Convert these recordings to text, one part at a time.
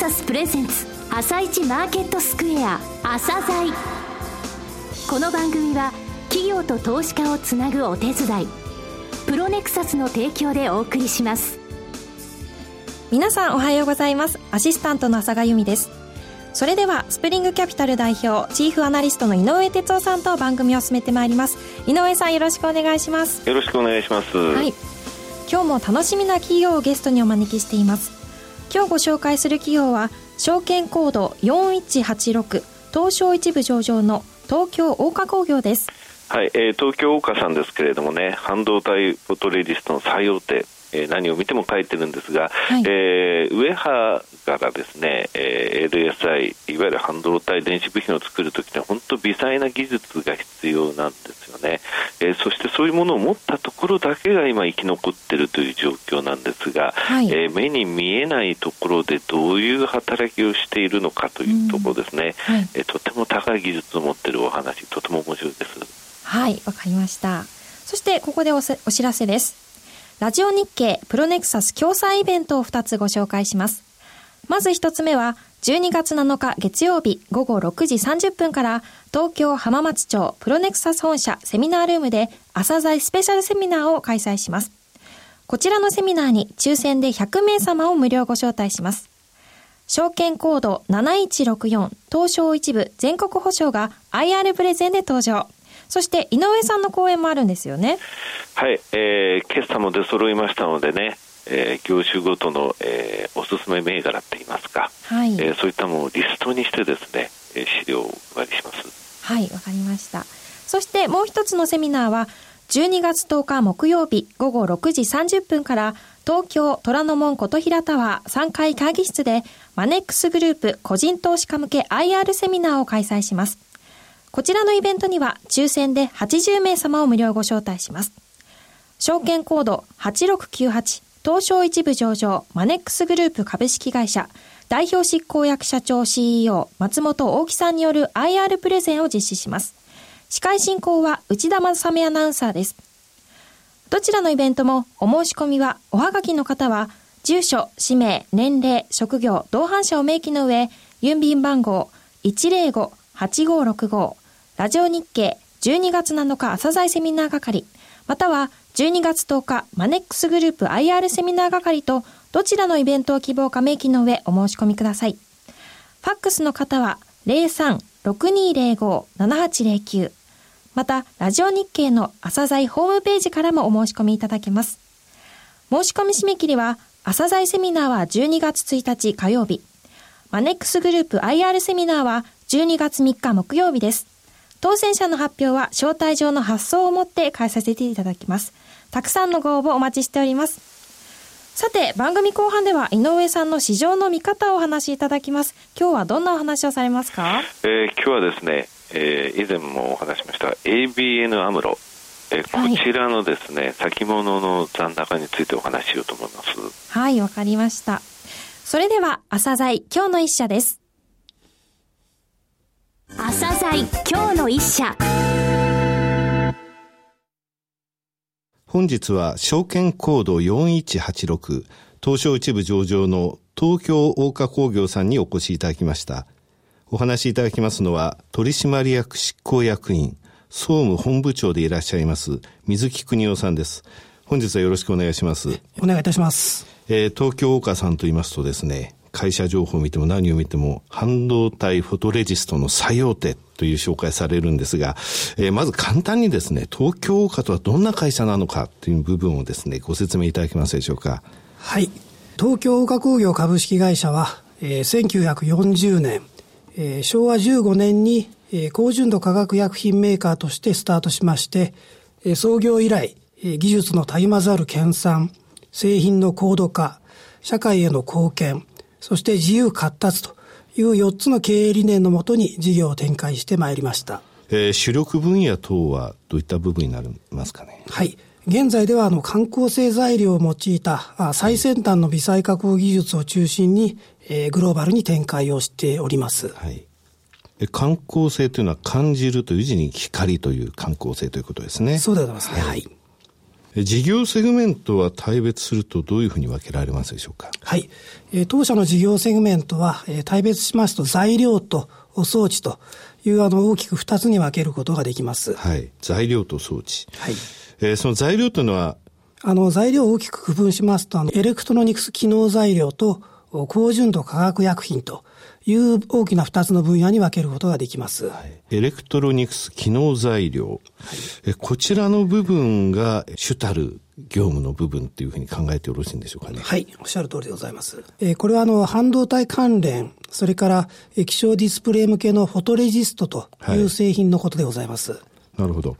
サスプレゼンツ朝一マーケットスクエア朝鮮。この番組は企業と投資家をつなぐお手伝いプロネクサスの提供でお送りします。皆さんおはようございます。アシスタントの朝賀由美です。それではスプリングキャピタル代表チーフアナリストの井上哲夫さんと番組を進めてまいります。井上さんよろしくお願いします。よろしくお願いします。はい。今日も楽しみな企業をゲストにお招きしています今日ご紹介する企業は証券コード4186東証一部上場の東京大化工業です。はい、えー、東京大化さんですけれどもね半導体フォトレジストの最大手えー、何を見ても書いてるんですが、はい、えー、上波からですね、えー、LSI いわゆる半導体電子部品を作るときには本当微細な技術が必要なんですよね、えー、そしてそういうものを持ったところだけが今生き残っているという状況なんですが、はい、えー、目に見えないところでどういう働きをしているのかというところですね、はい、えー、とても高い技術を持っているお話とても面白いです。はいわかりました。そしてここでお知らせですラジオ日経プロネクサス共催イベントを2つご紹介します。まず1つ目は、12月7日月曜日午後6時30分から東京浜松町プロネクサス本社セミナールームで朝鮮スペシャルセミナーを開催します。こちらのセミナーに抽選で100名様を無料ご招待します。証券コード7164東証一部全国保証が IR プレゼンで登場。そして井上さんの講演もあるんですよね。はい、えー、決算も出揃いましたのでね、えー、業種ごとの、えー、おすすめ銘柄って言いますか、はい、えー、そういったものをリストにしてですね、えー、資料をお配りします。はい、わかりました。そしてもう一つのセミナーは、12月10日木曜日午後6時30分から東京虎ノ門琴平タワー3階会議室でマネックスグループ個人投資家向け IR セミナーを開催します。こちらのイベントには抽選で80名様を無料ご招待します。証券コード8698東証一部上場マネックスグループ株式会社代表執行役社長 CEO 松本大木さんによる IR プレゼンを実施します。司会進行は内田正美アナウンサーです。どちらのイベントもお申し込みはおはがきの方は住所、氏名、年齢、職業、同伴者を明記の上、郵便番号105-8565ラジオ日経12月7日朝鮮セミナー係、または12月10日マネックスグループ IR セミナー係とどちらのイベントを希望か明記の上お申し込みください。ファックスの方は03-6205-7809また、ラジオ日経の朝鮮ホームページからもお申し込みいただけます。申し込み締め切りは、朝鮮セミナーは12月1日火曜日。マネックスグループ IR セミナーは12月3日木曜日です。当選者の発表は招待状の発送をもって返させていただきます。たくさんのご応募お待ちしております。さて、番組後半では井上さんの市場の見方をお話しいただきます。今日はどんなお話をされますか？えー、今日はですね、えー、以前もお話しました ABN アムロ、えー、こちらのですね、はい、先物の残高についてお話ししようと思います。はい、わかりました。それでは、朝鮮今日の一社です。朝鮮今日の一社。本日は証券コード4186東証一部上場の東京大化工業さんにお越しいただきました。お話しいただきますのは取締役執行役員総務本部長でいらっしゃいます水木邦夫さんです。本日はよろしくお願いします。お願いいたします、えー、東京大化さんと言いますとですね会社情報を見ても何を見ても半導体フォトレジストの最大手という紹介されるんですが、えー、まず簡単にですね、東京化とはどんな会社なのかという部分をですね、ご説明いただけますでしょうか。はい。東京化工業株式会社は、えー、1940年、えー、昭和15年に、えー、高純度化学薬品メーカーとしてスタートしまして、えー、創業以来、えー、技術のたゆまざる研鑽、製品の高度化、社会への貢献、そして自由活達という4つの経営理念のもとに事業を展開してまいりました。えー、主力分野等はどういった部分になりますかね？はい。現在ではあの観光性材料を用いたあ最先端の微細加工技術を中心に、えー、グローバルに展開をしております。はい。観光性というのは感じるという字に光という観光性ということですね。そうでございますね。はい。事業セグメントは大別するとどういうふうに分けられますでしょうか？はい。えー、当社の事業セグメントは、えー、大別しますと材料と装置というあの大きく二つに分けることができます。はい。材料と装置。はい。えー、その材料というのは？あの材料を大きく区分しますと、あのエレクトロニクス機能材料と高純度化学薬品という大きな二つの分野に分けることができます。はい、エレクトロニクス機能材料、はい、こちらの部分が主たる業務の部分っていうふうに考えてよろしいんでしょうかね。はい、おっしゃる通りでございます。えー、これはあの半導体関連、それから液晶ディスプレイ向けのフォトレジストという製品のことでございます。はいなるほど。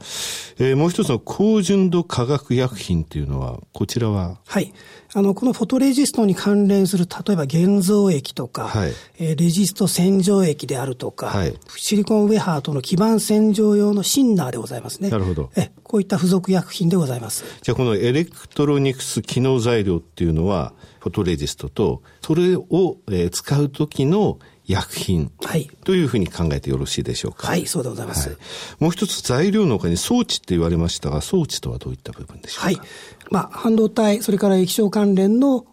えー、もう一つの高純度化学薬品っていうのは、こちらは？はい。あの、このフォトレジストに関連する、例えば現像液とか、はい、えー、レジスト洗浄液であるとか、はい、シリコンウェハートの基板洗浄用のシンナーでございますね。なるほど。え、こういった付属薬品でございます。じゃあ、このエレクトロニクス機能材料っていうのは、フォトレジストと、それを、えー、使うときの薬品、はい、というふうに考えてよろしいでしょうか。はい、そうでございます。はい、もう一つ材料の他に装置って言われましたが、装置とはどういった部分でしょうか？はい。まあ、半導体、それから液晶関連の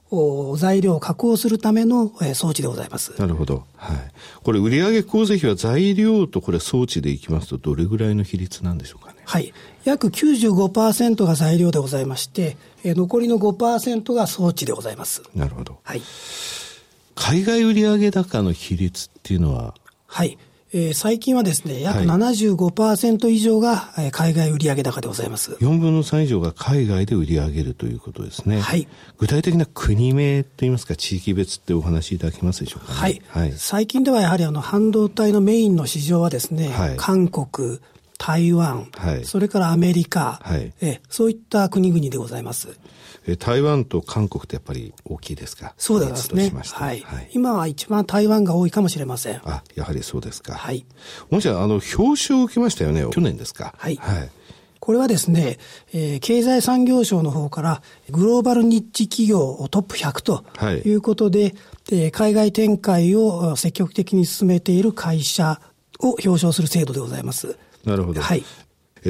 材料を加工するための装置でございます。なるほど。はい。これ、売上構成費は材料とこれ装置でいきますと、どれぐらいの比率なんでしょうかね？はい。約95%が材料でございまして、残りの5%が装置でございます。なるほど。はい。海外売上高の比率っていうのは？はい。えー、最近はですね、約75%以上が、え海外売上高でございます。4分の3以上が海外で売り上げるということですね。はい。具体的な国名といいますか、地域別ってお話しいただけますでしょうか、ね、はい。はい。最近ではやはりあの、半導体のメインの市場はですね、はい、韓国、台湾、はい、それからアメリカ、はい、えそういった国々でございます。え台湾と韓国ってやっぱり大きいですか？そうですね。はい、はい。今は一番台湾が多いかもしれません。あ、やはりそうですか。はい。もしあの、表彰を受けましたよね。去年ですか？はい。はい。これはですね、えー、経済産業省の方からグローバルニッチ企業トップ100ということで、はい、えー、海外展開を積極的に進めている会社を表彰する制度でございます。なるほど。はい。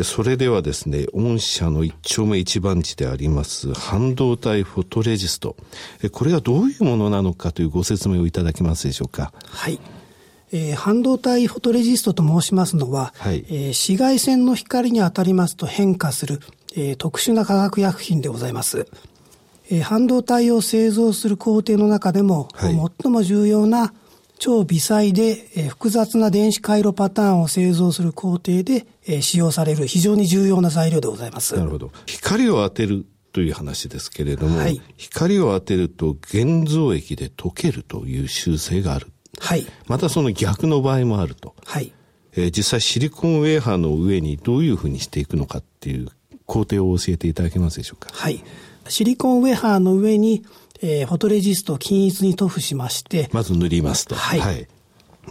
それではですね、御社の一丁目一番地であります半導体フォトレジスト。これはどういうものなのかというご説明をいただけますでしょうか？はい。えー、半導体フォトレジストと申しますのは、はい、えー、紫外線の光に当たりますと変化する、えー、特殊な化学薬品でございます。えー、半導体を製造する工程の中でも、はい、最も重要な超微細で、えー、複雑な電子回路パターンを製造する工程で、えー、使用される非常に重要な材料でございます。なるほど。光を当てるという話ですけれども、はい、光を当てると現像液で溶けるという習性がある。はい。またその逆の場合もあると。はい。えー、実際シリコンウェーハーの上にどういうふうにしていくのかっていう工程を教えていただけますでしょうか？はい。シリコンウェーハーの上にえー、フォトレジストを均一に塗布しまして。まず塗りますと。はい。はい、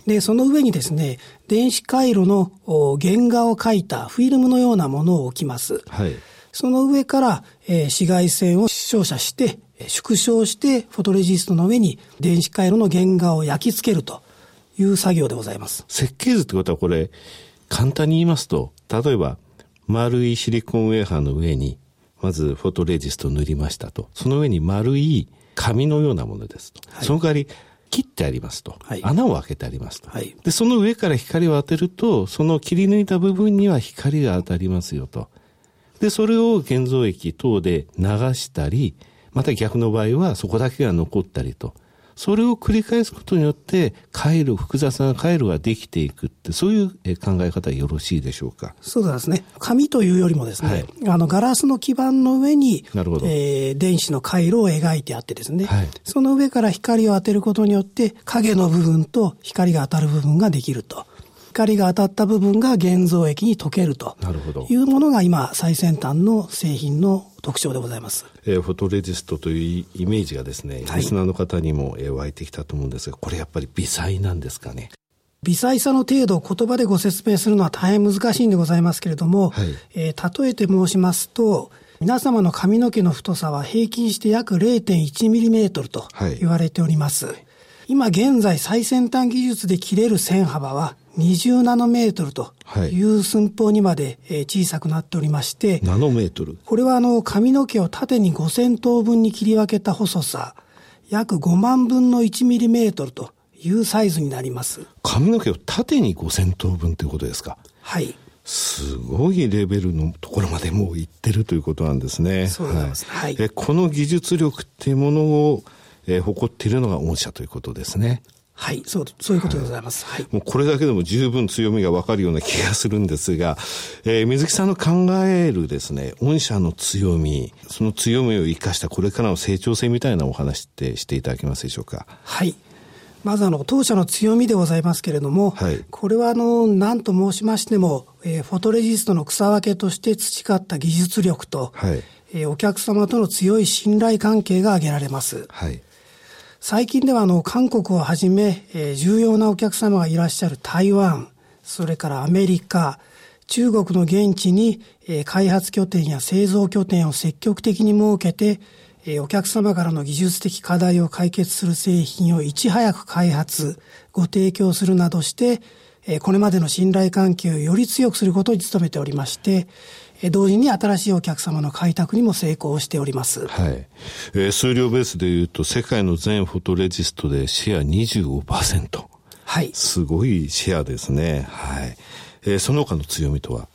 で、その上にですね、電子回路の原画を描いたフィルムのようなものを置きます。はい。その上から、えー、紫外線を照射して、縮小してフォトレジストの上に電子回路の原画を焼き付けるという作業でございます。設計図ってことはこれ、簡単に言いますと、例えば、丸いシリコンウェーハーの上に、まずフォトレジストを塗りましたと。その上に丸い紙のようなものですと。はい、その代わり、切ってありますと、はい、穴を開けてありますと、はい、で、その上から光を当てると、その切り抜いた部分には光が当たりますよと。で、それを現像液等で流したり、また逆の場合はそこだけが残ったりと。それを繰り返すことによって、回路、複雑な回路ができていくって、そういう考え方よろしいでしょうか？そうですね。紙というよりもですね、はい、あの、ガラスの基板の上に、なるほどえー、電子の回路を描いてあってですね、はい、その上から光を当てることによって、影の部分と光が当たる部分ができると。光が当たった部分が現像液に溶けるというものが今最先端の製品の特徴でございます。えー、フォトレジストというイメージがですね、リスナーの方にも、えー、湧いてきたと思うんですが、これやっぱり微細なんですかね？微細さの程度を言葉でご説明するのは大変難しいんでございますけれども、はい、えー、例えて申しますと、皆様の髪の毛の太さは平均して約 0.1mm と言われております。はい、今現在最先端技術で切れる線幅は20ナノメートルという寸法にまで小さくなっておりまして、ナノメートルこれはあの髪の毛を縦に5000等分に切り分けた細さ、約5万分の1ミリメートルというサイズになります。髪の毛を縦に5000等分ということですか？はい。すごいレベルのところまでもう行ってるということなんですね。そうなんです。はい。えこの技術力っていうものを、えー、誇っているのが御社ということですね。はい、そう、そういうことでございます。はい。もうこれだけでも十分強みがわかるような気がするんですが、えー、水木さんの考えるですね、御社の強み、その強みを生かしたこれからの成長性みたいなお話ってしていただけますでしょうか？はい。まずあの、当社の強みでございますけれども、はい、これはあの、何と申しましても、えー、フォトレジストの草分けとして培った技術力と、はい、えー、お客様との強い信頼関係が挙げられます。はい最近ではあの韓国をはじめ、えー、重要なお客様がいらっしゃる台湾、それからアメリカ、中国の現地に、えー、開発拠点や製造拠点を積極的に設けて、えー、お客様からの技術的課題を解決する製品をいち早く開発、ご提供するなどして、えー、これまでの信頼関係をより強くすることに努めておりまして、同時に新しいお客様の開拓にも成功しております。はい。えー、数量ベースでいうと、世界の全フォトレジストでシェア25%。はい。すごいシェアですね。はい。えー、その他の強みとは？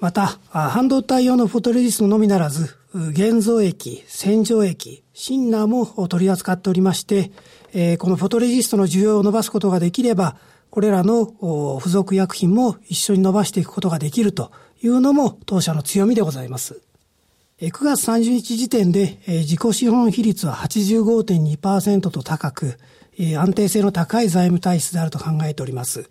また、半導体用のフォトレジストのみならず、現像液、洗浄液、シンナーも取り扱っておりまして、えー、このフォトレジストの需要を伸ばすことができれば、これらの付属薬品も一緒に伸ばしていくことができるというのも当社の強みでございます。9月30日時点で自己資本比率は85.2%と高く、安定性の高い財務体質であると考えております。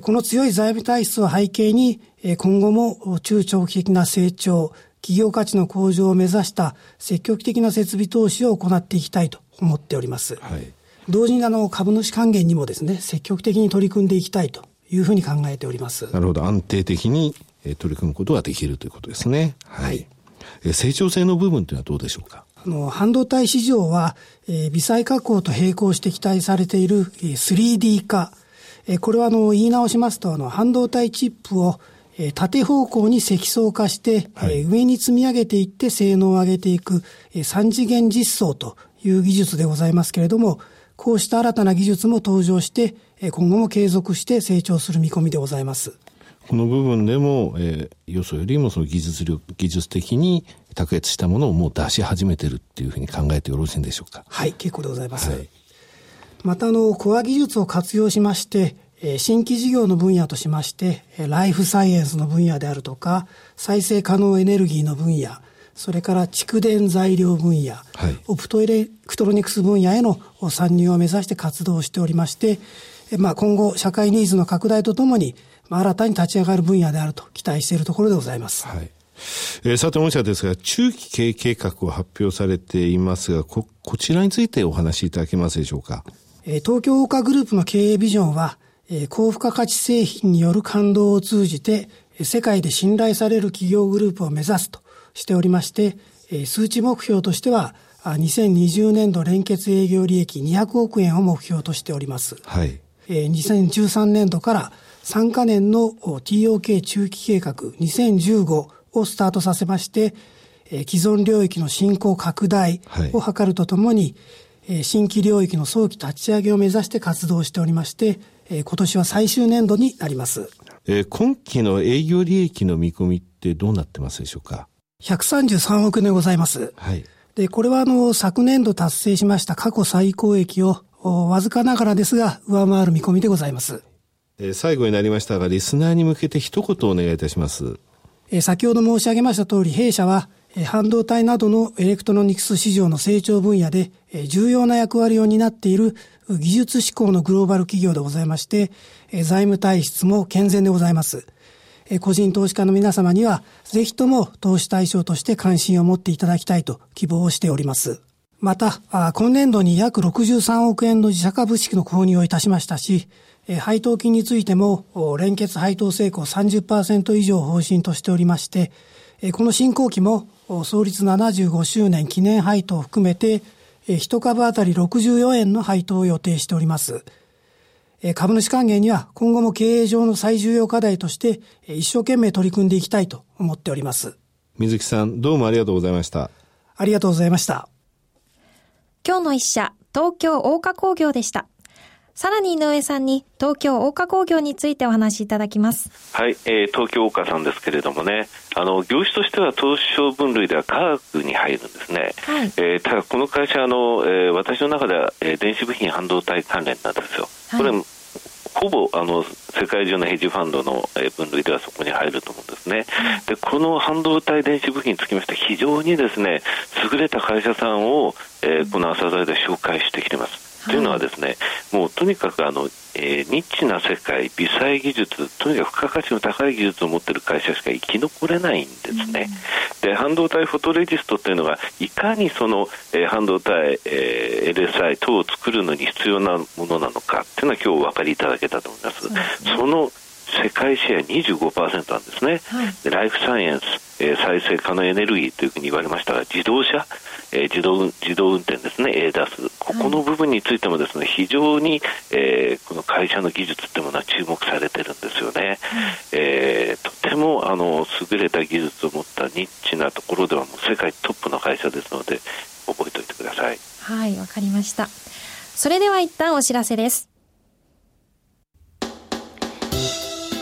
この強い財務体質を背景に、今後も中長期的な成長、企業価値の向上を目指した積極的な設備投資を行っていきたいと思っております。はい、同時にあの株主還元にもですね、積極的に取り組んでいきたいというふうに考えております。なるほど。安定的に取り組むことができるということですね。はい。成長性の部分というのはどうでしょうか？あの、半導体市場は、えー、微細加工と並行して期待されている、えー、3D 化。えー、これはあの、言い直しますと、あの、半導体チップを、えー、縦方向に積層化して、はい、えー、上に積み上げていって性能を上げていく、えー、三次元実装という技術でございますけれども、こうした新たな技術も登場して、えー、今後も継続して成長する見込みでございます。この部分でも、えー、よそよりもその技術力、技術的に卓越したものをもう出し始めてるっていうふうに考えてよろしいんでしょうか？はい、結構でございます。はい、また、あの、コア技術を活用しまして、えー、新規事業の分野としまして、ライフサイエンスの分野であるとか、再生可能エネルギーの分野、それから蓄電材料分野、はい、オプトエレクトロニクス分野への参入を目指して活動しておりまして、まあ、今後、社会ニーズの拡大とともに、まあ、新たに立ち上がる分野であると期待しているところでございます。はいえー、さて、御社ですが、中期経営計画を発表されていますが、こ、こちらについてお話しいただけますでしょうか？えー、東京オカグループの経営ビジョンは、えー、高付加価値製品による感動を通じて、世界で信頼される企業グループを目指すとしておりまして、えー、数値目標としては、2020年度連結営業利益200億円を目標としております。はい。えー、2013年度から3カ年の TOK 中期計画2015をスタートさせまして、既存領域の振興拡大を図るとともに、はい、新規領域の早期立ち上げを目指して活動しておりまして、今年は最終年度になります。えー、今期の営業利益の見込みってどうなってますでしょうか？133億円でございます。はい。で、これはあの、昨年度達成しました過去最高益を、わずかながらですが、上回る見込みでございます。え最後になりましたが、リスナーに向けて一言お願いいたします。え先ほど申し上げました通り、弊社は、え半導体などのエレクトロニクス市場の成長分野で、え重要な役割を担っている技術志向のグローバル企業でございまして、え財務体質も健全でございます。個人投資家の皆様には、ぜひとも投資対象として関心を持っていただきたいと希望をしております。また、今年度に約63億円の自社株式の購入をいたしましたし、配当金についても、連結配当成功30%以上方針としておりまして、この新興期も創立75周年記念配当を含めて、1株当たり64円の配当を予定しております。株主還元には今後も経営上の最重要課題として一生懸命取り組んでいきたいと思っております。水木さん、どうもありがとうございました。ありがとうございました。今日の一社、東京大花工業でした。さらに井上さんに東京大花工業についてお話しいただきます。はい、えー、東京大花さんですけれどもね、あの業種としては東証分類では科学に入るんですね。はい、えー、ただこの会社あの、えー、私の中では、えー、電子部品半導体関連なんですよ。これ、はいほぼあの世界中のヘッジファンドの分類ではそこに入ると思うんですね。で、この半導体電子部品につきまして非常にですね、優れた会社さんを、えー、この朝材で紹介してきてます。というのはですね、もうとにかくあの、えー、ニッチな世界、微細技術、とにかく付加価値の高い技術を持っている会社しか生き残れないんですね。うん、で、半導体フォトレジストっていうのが、いかにその、えー、半導体、えー、LSI 等を作るのに必要なものなのかっていうのは今日お分かりいただけたと思います。そ、ね、の世界シェア25%なんですね、はい、でライフサイエンス、えー、再生可能エネルギーというふうに言われましたが自動車、えー、自動自動運転ですね。ADAS ここの部分についてもですね非常に、えー、この会社の技術というものは注目されてるんですよね、はい、えー、とてもあの優れた技術を持ったニッチなところではもう世界トップの会社ですので覚えておいてください。はいわかりました。それでは一旦お知らせです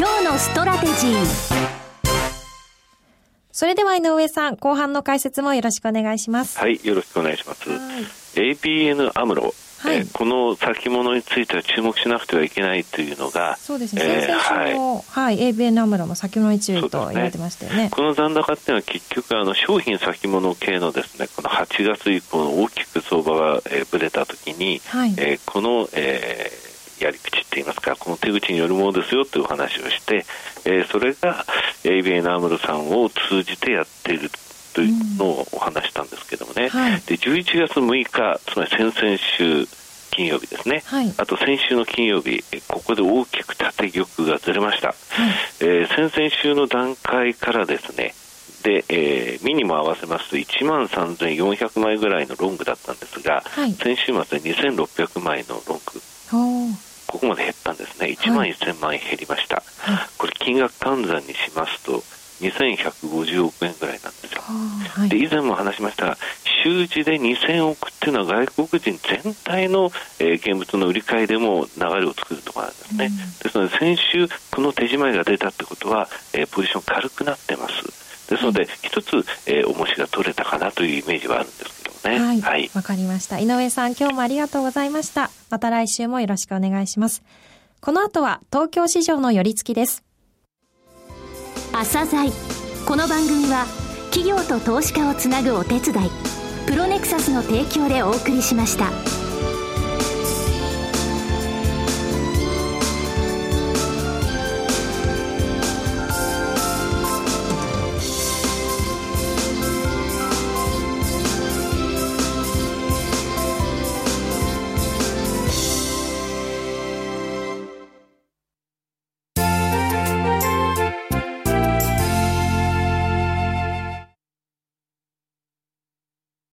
今日のストラテジー。それでは井上さん後半の解説もよろしくお願いします。はいよろしくお願いします。ABN アムロはい、えー、この先物については注目しなくてはいけないというのが、そうですね、えー、先々はい、はい、ABN アムロも先物に注意と言われてましたよね、ね、この残高っていうのは結局あの商品先物系のですねこの8月以降の大きく相場が、えー、ぶれたときに、はい、えー、この、えーやり口っていいますか、この手口によるものですよというお話をして、えー、それが ABN アムロさんを通じてやっているというのをお話したんですけどもね、うんはい、で11月6日、つまり先々週金曜日ですね、はい、あと先週の金曜日、ここで大きく縦玉がずれました、はい、えー、先々週の段階からですね、で、えー、ミニも合わせますと1万3400枚ぐらいのロングだったんですが、はい、先週末で2600枚のロングここまで減ったんですね、1万1000万円減りました、はい、これ、金額換算にしますと、2150億円ぐらいなんですよ、はい、で以前も話しましたが、週次で2000億っていうのは外国人全体の、えー、現物の売り買いでも流れを作るところなんですね、うん、ですので先週、この手締まいが出たってことは、えー、ポジション軽くなってます。ですので、一つ、えー、重しが取れたかなというイメージはあるんですね。はい。わ、はい、かりました。井上さん、今日もありがとうございました。また来週もよろしくお願いします。この後は東京市場の寄り付きです。朝鮮この番組は企業と投資家をつなぐお手伝いプロネクサスの提供でお送りしました。